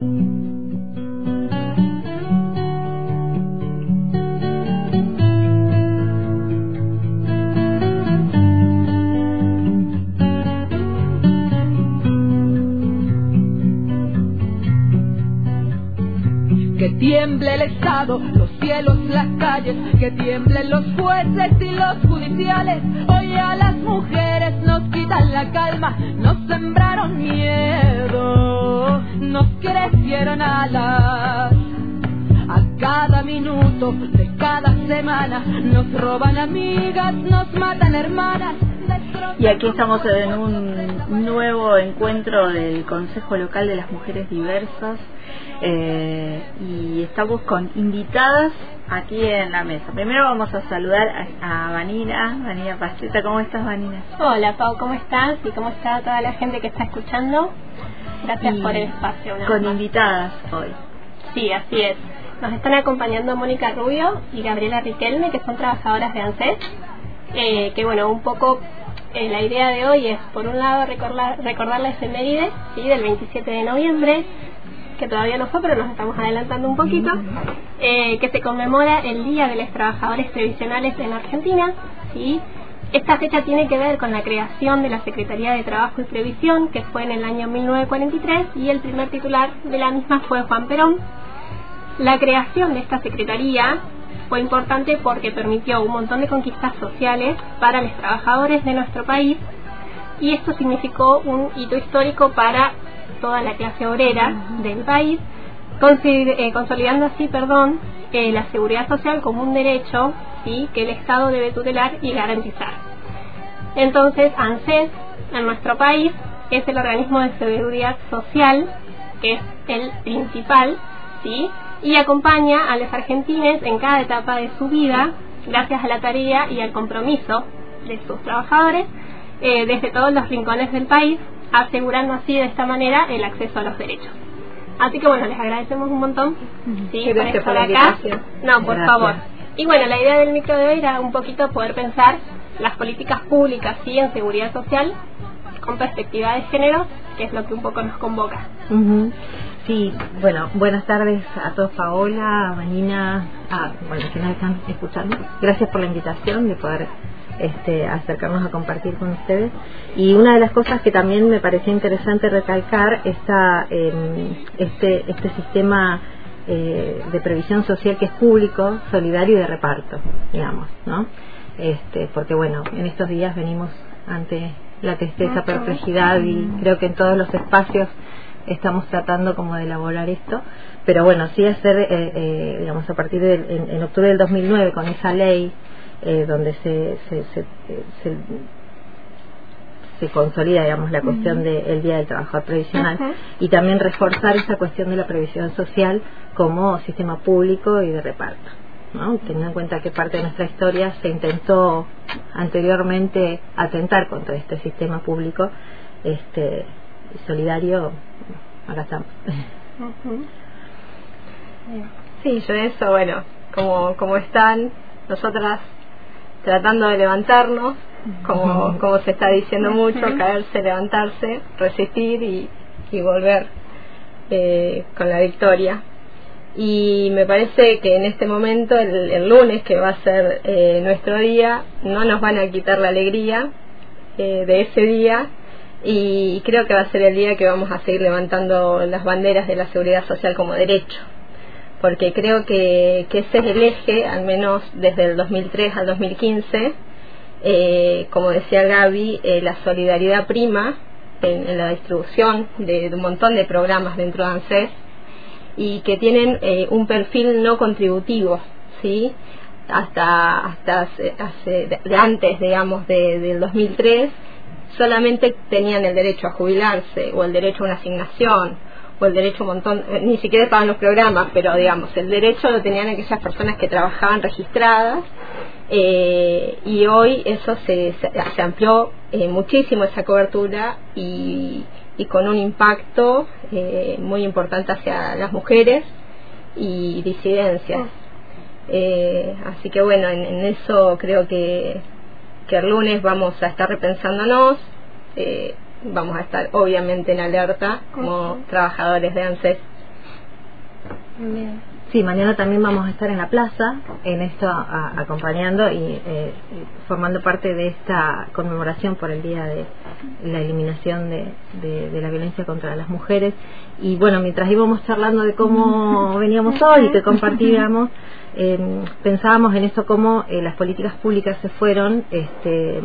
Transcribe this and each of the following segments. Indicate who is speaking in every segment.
Speaker 1: Que tiemble el Estado, los cielos, las calles, que tiemblen los jueces y los judiciales. Hoy a las mujeres nos quitan la calma, nos sembraron miedo, nos crecieron alas. A cada minuto de cada semana nos roban amigas, nos matan hermanas.
Speaker 2: Y aquí estamos en un nuevo encuentro del Consejo Local de las Mujeres Diversas eh, y estamos con invitadas aquí en la mesa. Primero vamos a saludar a, Vanina, Vanina Pacheta. ¿Cómo estás, Vanina?
Speaker 3: Hola, Pau, ¿cómo estás? ¿Y cómo está toda la gente que está escuchando? Gracias por el espacio.
Speaker 2: Con invitadas hoy.
Speaker 3: Sí, así es. Nos están acompañando Mónica Rubio y Gabriela Riquelme, que son trabajadoras de ANSES. Eh, que bueno, un poco eh, la idea de hoy es, por un lado, recordar, recordar la efeméride ¿sí? del 27 de noviembre, que todavía no fue, pero nos estamos adelantando un poquito, eh, que se conmemora el Día de los Trabajadores Previsionales en Argentina. ¿sí? Esta fecha tiene que ver con la creación de la Secretaría de Trabajo y Previsión, que fue en el año 1943, y el primer titular de la misma fue Juan Perón. La creación de esta Secretaría fue importante porque permitió un montón de conquistas sociales para los trabajadores de nuestro país y esto significó un hito histórico para toda la clase obrera del país, eh, consolidando así, perdón, eh, la seguridad social como un derecho ¿sí? que el Estado debe tutelar y garantizar. Entonces, ANSES en nuestro país es el organismo de seguridad social, que es el principal, ¿sí? y acompaña a los argentines en cada etapa de su vida, gracias a la tarea y al compromiso de sus trabajadores eh, desde todos los rincones del país asegurando así de esta manera el acceso a los derechos. Así que bueno, les agradecemos un montón sí, por estar acá. No, por favor. Y bueno, la idea del micro de hoy era un poquito poder pensar las políticas públicas sí en seguridad social con perspectiva de género, que es lo que un poco nos convoca.
Speaker 2: Sí, bueno, buenas tardes a todos, Paola, a Vanina, a, bueno, que nos están escuchando. Gracias por la invitación de poder este, acercarnos a compartir con ustedes. Y una de las cosas que también me parecía interesante recalcar está este, este sistema eh, de previsión social que es público, solidario y de reparto, digamos, ¿no? Este, porque bueno, en estos días venimos ante la tristeza, perplejidad y creo que en todos los espacios estamos tratando como de elaborar esto, pero bueno, sí hacer, eh, eh, digamos, a partir de en, octubre del 2009 con esa ley eh, donde se, se, se, se, consolida digamos la cuestión del Día del Trabajador Previsional y también reforzar esa cuestión de la previsión social como sistema público y de reparto. ¿no? teniendo en cuenta que parte de nuestra historia se intentó anteriormente atentar contra este sistema público este solidario acá estamos.
Speaker 3: Sí yo eso bueno como como están nosotras tratando de levantarnos, como, como se está diciendo mucho, caerse, levantarse, resistir y, y volver eh, con la victoria. Y me parece que en este momento, el, lunes, que va a ser eh, nuestro día, no nos van a quitar la alegría eh, de ese día. Y creo que va a ser el día que vamos a seguir levantando las banderas de la seguridad social como derecho. Porque creo que, que ese es el eje, al menos desde el 2003 al 2015, eh, como decía Gaby, eh, la solidaridad prima en, la distribución de, un montón de programas dentro de ANSES y que tienen eh, un perfil no contributivo, ¿sí? Hasta, hasta hace, antes, digamos, de, del 2003, solamente tenían el derecho a jubilarse o el derecho a una asignación o el derecho un montón, eh, ni siquiera estaban los programas, pero digamos, el derecho lo tenían aquellas personas que trabajaban registradas eh, y hoy eso se, se, amplió eh, muchísimo esa cobertura y, y con un impacto muy importante hacia las mujeres y disidencias. así que bueno, en, en, eso creo que, que el lunes vamos a estar repensándonos. Eh, vamos a estar obviamente en alerta como trabajadores de ANSES
Speaker 2: Sí, mañana también vamos a estar en la plaza, en esto acompañando y eh, formando parte de esta conmemoración por el Día de la Eliminación de, de, la Violencia contra las Mujeres. Y bueno, mientras íbamos charlando de cómo veníamos hoy y que compartíamos, eh, pensábamos en esto cómo eh, las políticas públicas se fueron este,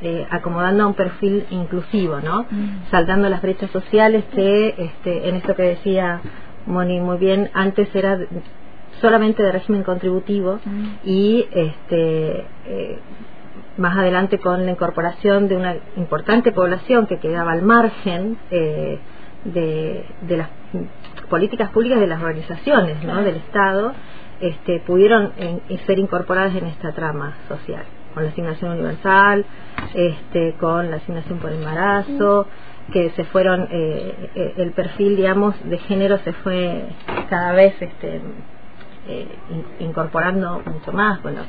Speaker 2: eh, acomodando a un perfil inclusivo, ¿no? Mm. Saltando las brechas sociales que, este, en esto que decía Moni muy bien, antes era solamente de régimen contributivo mm. y este eh, más adelante con la incorporación de una importante población que quedaba al margen eh, de, de, las políticas públicas de las organizaciones ¿no? del Estado este, pudieron ser incorporadas en esta trama social con la asignación universal este, con la asignación por embarazo que se fueron eh, eh, el perfil digamos de género se fue cada vez este eh, incorporando mucho más. Bueno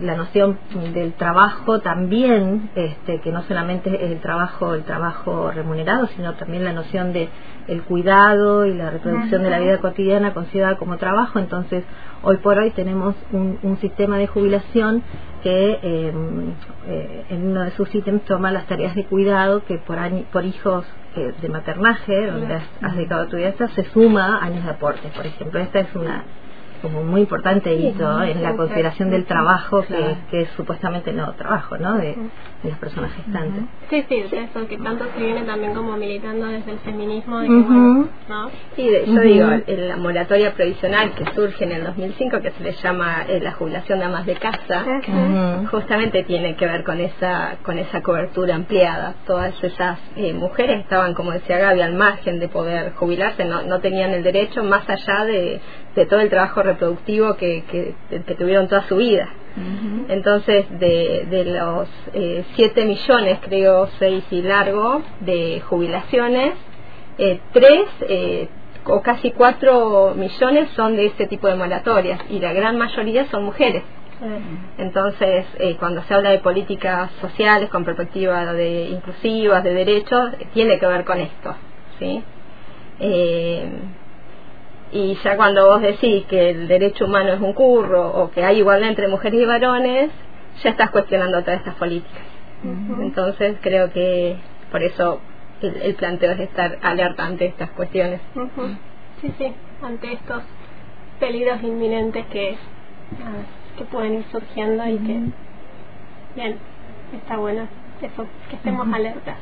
Speaker 2: la noción del trabajo también este que no solamente es el trabajo el trabajo remunerado sino también la noción de el cuidado y la reproducción de la vida cotidiana considerada como trabajo. Entonces hoy por hoy tenemos un, un sistema de jubilación que em, eh, en uno de sus ítems toma las tareas de cuidado que por, por hijos eh, de maternaje, donde has, dedicado tu vida, se suma años de aporte, por ejemplo. Esta es una como muy importante hito en la consideración del trabajo que, que, es supuestamente no trabajo no de, las personas gestantes
Speaker 3: sí sí eso que tanto se viene también como militando desde el feminismo de ¿no?
Speaker 4: sí yo digo en la moratoria provisional que surge en el 2005 que se le llama eh, la jubilación de amas de casa justamente tiene que ver con esa con esa cobertura ampliada. Todas esas eh, mujeres estaban como decía Gaby al margen de poder jubilarse no, no tenían el derecho más allá de de todo el trabajo reproductivo que, que, tuvieron toda su vida. Entonces, de, de los eh, 7 millones, creo, 6 y largo, de jubilaciones, eh, 3 eh, o casi 4 millones son de este tipo de moratorias y la gran mayoría son mujeres. Entonces, eh, cuando se habla de políticas sociales con perspectiva de inclusivas, de derechos, tiene que ver con esto, ¿sí? Eh, y ya cuando vos decís que el derecho humano es un curro o que hay igualdad entre mujeres y varones, ya estás cuestionando todas estas políticas. Entonces creo que por eso el, planteo es estar alerta ante estas cuestiones.
Speaker 3: Sí, sí, ante estos peligros inminentes que, que pueden ir surgiendo y que, bien, está bueno eso, que estemos alertas.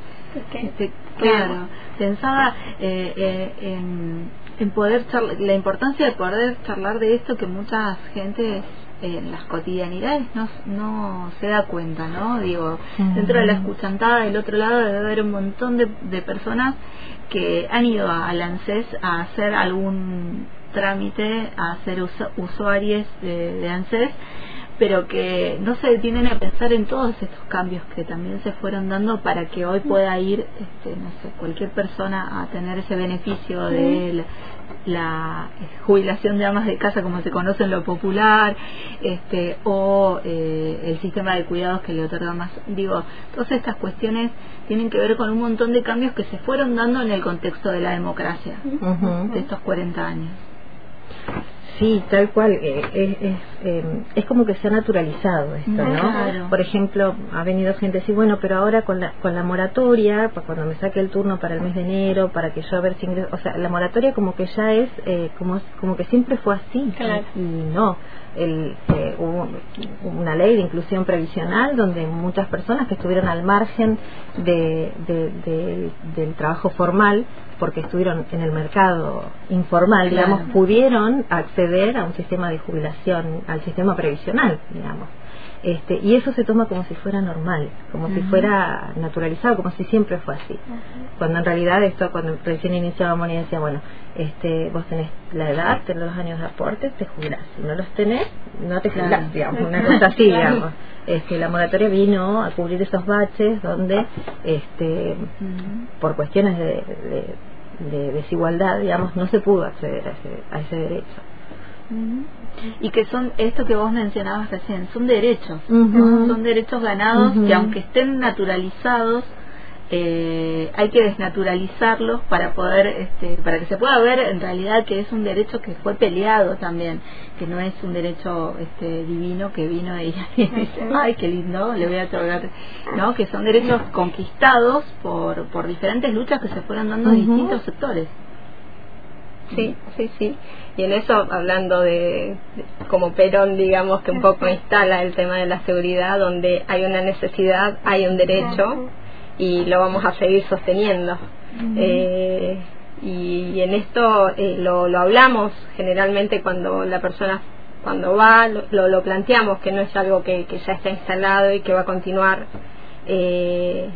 Speaker 5: Que, claro, pensaba eh, eh, en en poder la importancia de poder charlar de esto que mucha gente en las cotidianidades no, no se da cuenta, ¿no? Digo, dentro de la escuchantada del otro lado debe haber un montón de, de personas que han ido a, ANSES a hacer algún trámite, a ser usuarios de, de ANSES pero que no se detienen a pensar en todos estos cambios que también se fueron dando para que hoy pueda ir este, no sé, cualquier persona a tener ese beneficio de la, jubilación de amas de casa como se conoce en lo popular este, o eh, el sistema de cuidados que le otorga más. Digo todas estas cuestiones tienen que ver con un montón de cambios que se fueron dando en el contexto de la democracia de estos 40 años
Speaker 2: Sí, tal cual. Eh, es, em, es, como que se ha naturalizado esto, ¿no? Por ejemplo, ha venido gente a decir, bueno, pero ahora con la, con la moratoria, pues cuando me saque el turno para el mes de enero, para que yo a ver si ingreso, o sea, la moratoria como que ya es, eh, como, como que siempre fue así. Y no, el, eh, hubo una ley de inclusión previsional donde muchas personas que estuvieron al margen de, del trabajo formal porque estuvieron en el mercado informal, digamos, pudieron acceder a un sistema de jubilación, al sistema previsional, digamos. Este, y eso se toma como si fuera normal, como si fuera naturalizado, como si siempre fue así. Cuando en realidad esto, cuando recién iniciábamos y decía, bueno, este, vos tenés la edad, tenés los años de aporte, te jubilás. Si no los tenés, no te jubilás, digamos, una cosa así, digamos. Este, la moratoria vino a cubrir esos baches donde, este, por cuestiones de, de, desigualdad, digamos, no se pudo acceder a ese, a ese derecho
Speaker 5: y que son esto que vos mencionabas recién, son derechos, son derechos ganados que aunque estén naturalizados eh, hay que desnaturalizarlos para poder este, para que se pueda ver en realidad que es un derecho que fue peleado también que no es un derecho este, divino que vino y dice ay qué lindo le voy a otorgar no que son derechos conquistados por por diferentes luchas que se fueron dando en distintos sectores
Speaker 4: Sí, sí, sí. Y en eso, hablando de, como Perón, digamos, que un poco instala el tema de la seguridad, donde hay una necesidad, hay un derecho, y lo vamos a seguir sosteniendo. eh, y, en esto eh, lo, lo hablamos generalmente cuando la persona cuando va lo, lo, planteamos que no es algo que, que, ya está instalado y que va a continuar eh,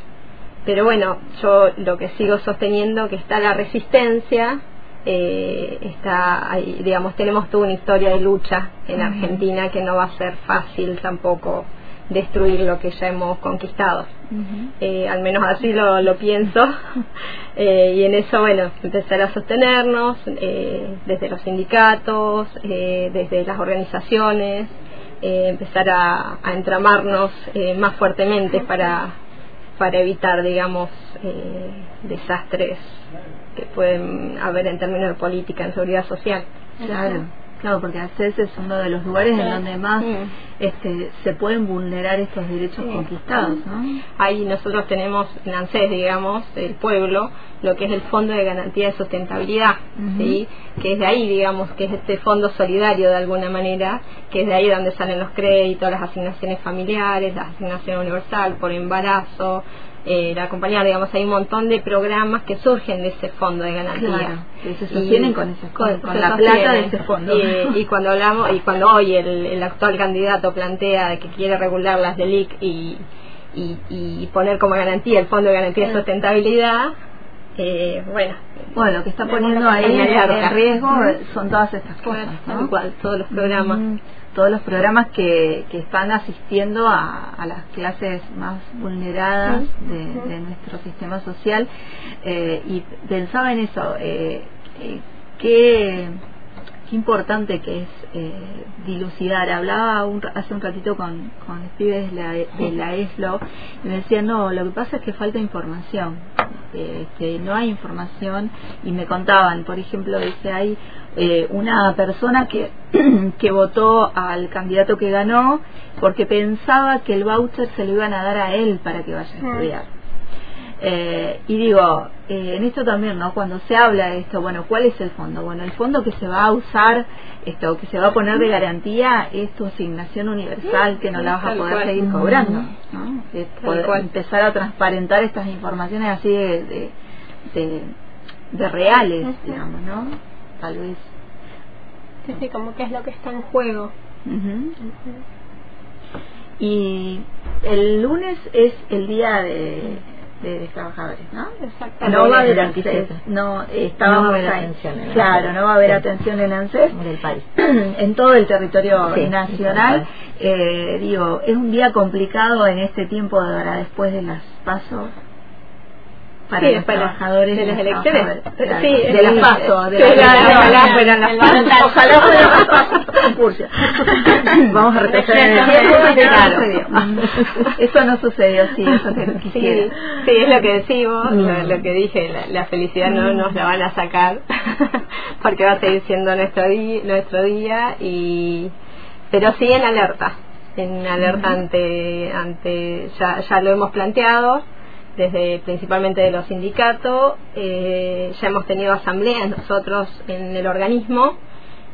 Speaker 4: pero bueno yo lo que sigo sosteniendo que está la resistencia eh, está digamos tenemos toda una historia de lucha en Argentina que no va a ser fácil tampoco destruir lo que ya hemos conquistado. Uh -huh. eh, al menos así lo, lo pienso. eh, y en eso, bueno, empezar a sostenernos eh, desde los sindicatos, eh, desde las organizaciones, empezar a, a entramarnos más fuertemente para, para evitar, digamos, desastres que pueden haber en términos de política, en seguridad social.
Speaker 5: Claro. Claro, porque ACES es uno de los lugares en donde más este, se pueden vulnerar estos derechos sí. conquistados, ¿no?
Speaker 4: Ahí nosotros tenemos en ANSES, digamos, el pueblo, lo que es el Fondo de Garantía de Sustentabilidad, uh -huh. ¿sí? Que es de ahí, digamos, que es este fondo solidario de alguna manera, que es de ahí donde salen los créditos, las asignaciones familiares, la asignación universal por embarazo, eh, la compañía, digamos, hay un montón de programas que surgen de ese fondo de garantía.
Speaker 5: Claro, que se sostienen y, con, ese, con, con la plata de ese fondo.
Speaker 4: Y, y, cuando hablamos, y cuando hoy el, el, actual candidato plantea que quiere regular las DELIC y, y, y poner como garantía el fondo de garantía de sustentabilidad, eh, bueno,
Speaker 5: bueno, lo que está poniendo ahí en, riesgo son todas estas cosas, ¿no?
Speaker 4: Todos los programas.
Speaker 5: Mm, todos los programas que, que están asistiendo a, a, las clases más vulneradas de, de nuestro sistema social eh, y pensaba en eso eh, eh, qué, qué importante que es eh, dilucidar. Hablaba un, hace un ratito con, con pibes de la, de la ESLO y me decían no, lo que pasa es que falta información eh, que no hay información y me contaban, por ejemplo, dice hay eh, una persona que, que votó al candidato que ganó porque pensaba que el voucher se lo iban a dar a él para que vaya a estudiar. Eh, y digo, eh, en esto también, ¿no? Cuando se habla de esto, bueno, ¿cuál es el fondo? Bueno, el fondo que se va a usar, esto, que se va a poner de garantía es tu asignación universal que no la vas a poder seguir cobrando, ¿no? Es poder empezar a transparentar estas informaciones así de, de, de, de reales, digamos, ¿no? Tal vez.
Speaker 3: Sí, sí, como que es lo que está en juego.
Speaker 5: Uh -huh. Uh -huh. Y el lunes es el día de de, de trabajadores, ¿no?
Speaker 2: Exacto. No va a haber ANSES,
Speaker 5: no estábamos
Speaker 2: no va a haber atención en
Speaker 5: claro, no va a haber sí. atención en ANSES
Speaker 2: en el país,
Speaker 5: en todo el territorio sí, nacional. Eh, digo, es un día complicado en este tiempo de ahora después de las pasos para
Speaker 4: sí,
Speaker 5: los trabajadores
Speaker 4: de las elecciones
Speaker 5: claro,
Speaker 4: sí,
Speaker 5: de las pasos de las
Speaker 4: ojalá fueran las pasos
Speaker 5: ojalá fueran las pasos vamos a el tiempo. claro. eso no sucedió sí eso que quisiera.
Speaker 4: Sí, sí es lo que decimos mm. lo, lo, que dije la, la felicidad mm. no nos la van a sacar porque va a seguir siendo nuestro día nuestro día y pero sí en alerta en alerta mm. ante ante ya ya lo hemos planteado desde principalmente de los sindicatos, eh, ya hemos tenido asambleas nosotros en el organismo,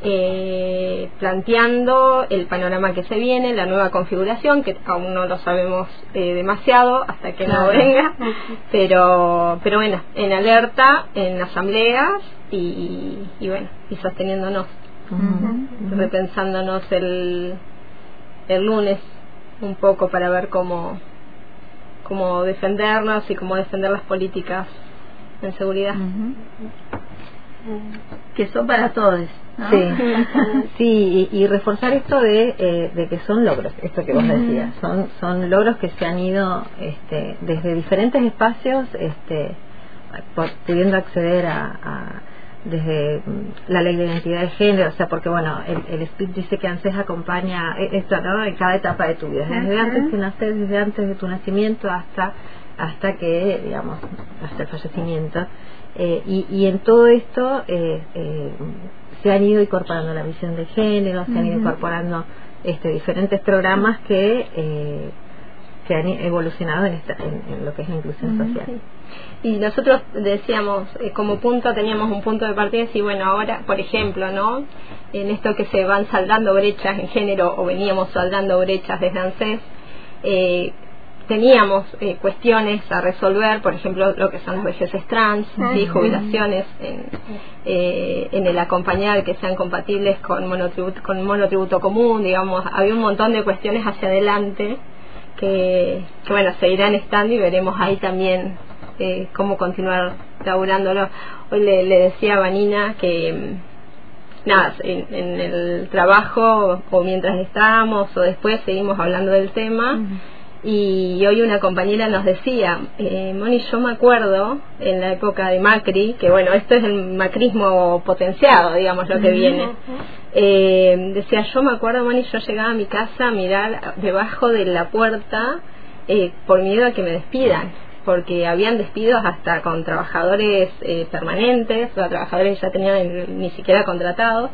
Speaker 4: eh, planteando el panorama que se viene, la nueva configuración, que aún no lo sabemos eh, demasiado hasta que claro. no venga, pero, pero bueno, en alerta, en asambleas y, y bueno, y sosteniéndonos, uh -huh. repensándonos el, el lunes un poco para ver cómo cómo defendernos y cómo defender las políticas en seguridad. Uh -huh.
Speaker 5: Que son para todos. ¿no?
Speaker 2: Sí, sí y, y, reforzar esto de, eh, de que son logros, esto que vos decías, son, son logros que se han ido este, desde diferentes espacios este, por, pudiendo acceder a, a desde la ley de identidad de género, o sea, porque bueno, el, el SPIT dice que ANSES acompaña esto, ¿no? En cada etapa de tu vida, desde antes que naces, desde antes de tu nacimiento hasta hasta que, digamos, hasta el fallecimiento. Eh, y, y, en todo esto eh, eh, se han ido incorporando la visión de género, se han ido incorporando este, diferentes programas que, eh, que han evolucionado en, esta, en, lo que es la inclusión social.
Speaker 4: Y nosotros decíamos, eh, como punto, teníamos un punto de partida, y bueno, ahora, por ejemplo, ¿no? En esto que se van saldando brechas en género, o veníamos saldando brechas desde ANSES, eh, teníamos eh, cuestiones a resolver, por ejemplo, lo que son las vejeces trans, y jubilaciones en, eh, en, el acompañar que sean compatibles con monotributo, con monotributo común, digamos, había un montón de cuestiones hacia adelante que, que bueno, seguirán estando y veremos ahí también eh, cómo continuar laburándolo. Hoy le, le decía a Vanina que mm, nada, en, en, el trabajo o mientras estábamos o después seguimos hablando del tema y hoy una compañera nos decía, eh, Moni, yo me acuerdo en la época de Macri, que bueno, esto es el macrismo potenciado, digamos, lo que viene. Eh, decía, yo me acuerdo, Moni, yo llegaba a mi casa a mirar debajo de la puerta eh, por miedo a que me despidan, porque habían despidos hasta con trabajadores eh, permanentes, o trabajadores que ya tenían ni siquiera contratados,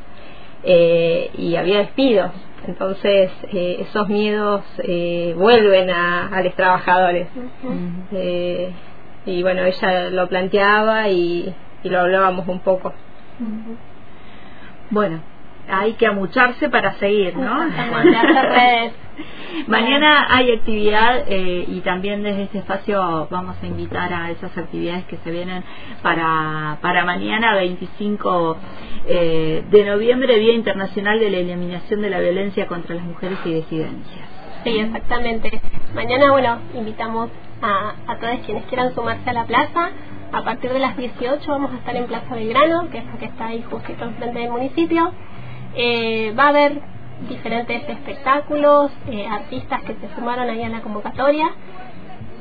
Speaker 4: eh, y había despidos. Entonces, eh, esos miedos eh, vuelven a, a, los trabajadores. eh, y bueno, ella lo planteaba y, y lo hablábamos un poco.
Speaker 5: Bueno, hay que amucharse para seguir, ¿no? Mañana hay actividad eh, y también desde este espacio vamos a invitar a esas actividades que se vienen para, para mañana 25 eh, de noviembre, Día Internacional de la Eliminación de la Violencia contra las Mujeres y Disidencias.
Speaker 3: Sí, exactamente. Mañana, bueno, invitamos a, a todos quienes quieran sumarse a la plaza. A partir de las 18 vamos a estar en Plaza Belgrano, que es la que está ahí justito enfrente del municipio. Eh, va a haber diferentes espectáculos, eh, artistas que se sumaron ahí a la convocatoria.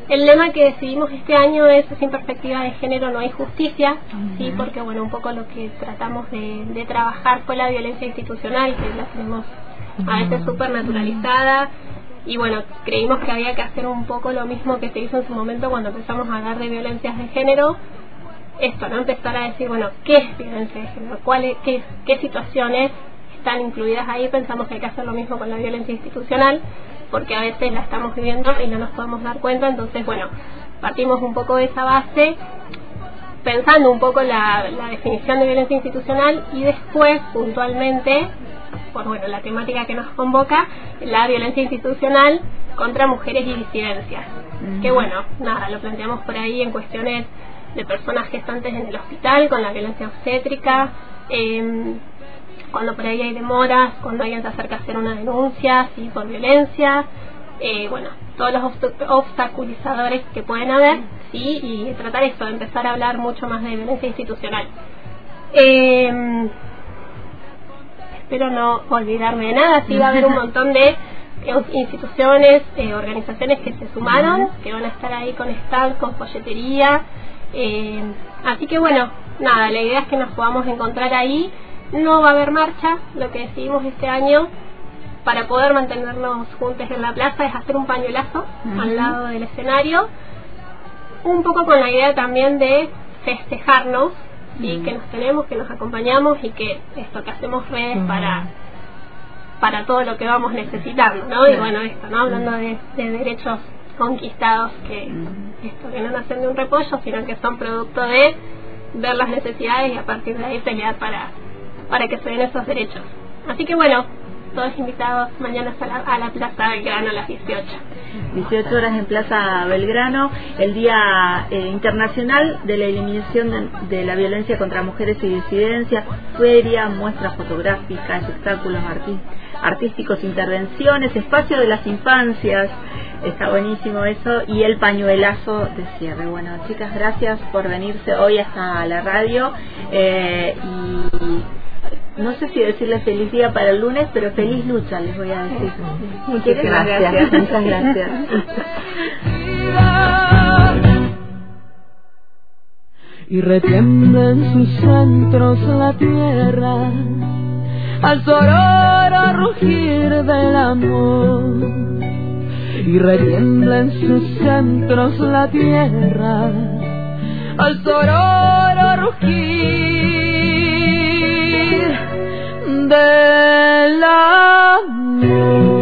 Speaker 3: El lema que decidimos este año es sin perspectiva de género no hay justicia, sí, porque bueno un poco lo que tratamos de, de trabajar fue la violencia institucional que la tenemos a veces súper naturalizada y bueno creímos que había que hacer un poco lo mismo que se hizo en su momento cuando empezamos a hablar de violencias de género. Esto no empezar a decir bueno qué es violencia de género cuál qué, qué situaciones están incluidas ahí, pensamos que hay que hacer lo mismo con la violencia institucional, porque a veces la estamos viviendo y no nos podemos dar cuenta, entonces bueno, partimos un poco de esa base, pensando un poco la, la definición de violencia institucional y después puntualmente, por bueno, la temática que nos convoca, la violencia institucional contra mujeres y disidencias. Uh -huh. Que bueno, nada, lo planteamos por ahí en cuestiones de personas gestantes en el hospital con la violencia obstétrica, eh, cuando por ahí hay demoras, cuando alguien se acerca a hacer una denuncia, sí, por violencia, eh, bueno, todos los obstaculizadores que pueden haber, sí, y tratar esto, de empezar a hablar mucho más de violencia institucional. Eh, espero no olvidarme de nada, sí va a haber un montón de instituciones, eh, organizaciones que se sumaron, que van a estar ahí con stand, con folletería. Eh, así que bueno, nada, la idea es que nos podamos encontrar ahí no va a haber marcha, lo que decidimos este año para poder mantenernos juntos en la plaza es hacer un pañuelazo uh -huh. al lado del escenario, un poco con la idea también de festejarnos uh -huh. y que nos tenemos, que nos acompañamos y que esto que hacemos redes uh -huh. para para todo lo que vamos necesitando, ¿no? Y bueno, esto, ¿no? Hablando de, de derechos conquistados que esto que no nacen de un repollo, sino que son producto de ver las necesidades y a partir de ahí pelear para para que se den esos derechos. Así que bueno, todos invitados mañana a la, a la Plaza Belgrano a las 18.
Speaker 5: 18 horas en Plaza Belgrano, el Día eh, Internacional de la Eliminación de, la Violencia contra Mujeres y Disidencias, feria, muestras fotográficas, espectáculos artísticos, intervenciones, espacio de las infancias, está buenísimo eso, y el pañuelazo de cierre. Bueno, chicas, gracias por venirse hoy hasta la radio eh, y no sé si decirles feliz día para el lunes, pero feliz lucha les voy a decir.
Speaker 2: Muchas gracias. gracias. Muchas gracias.
Speaker 1: y retiembla en sus centros la tierra al sonoro rugir del amor y retiembla en sus centros la tierra al sororo rugir del amor.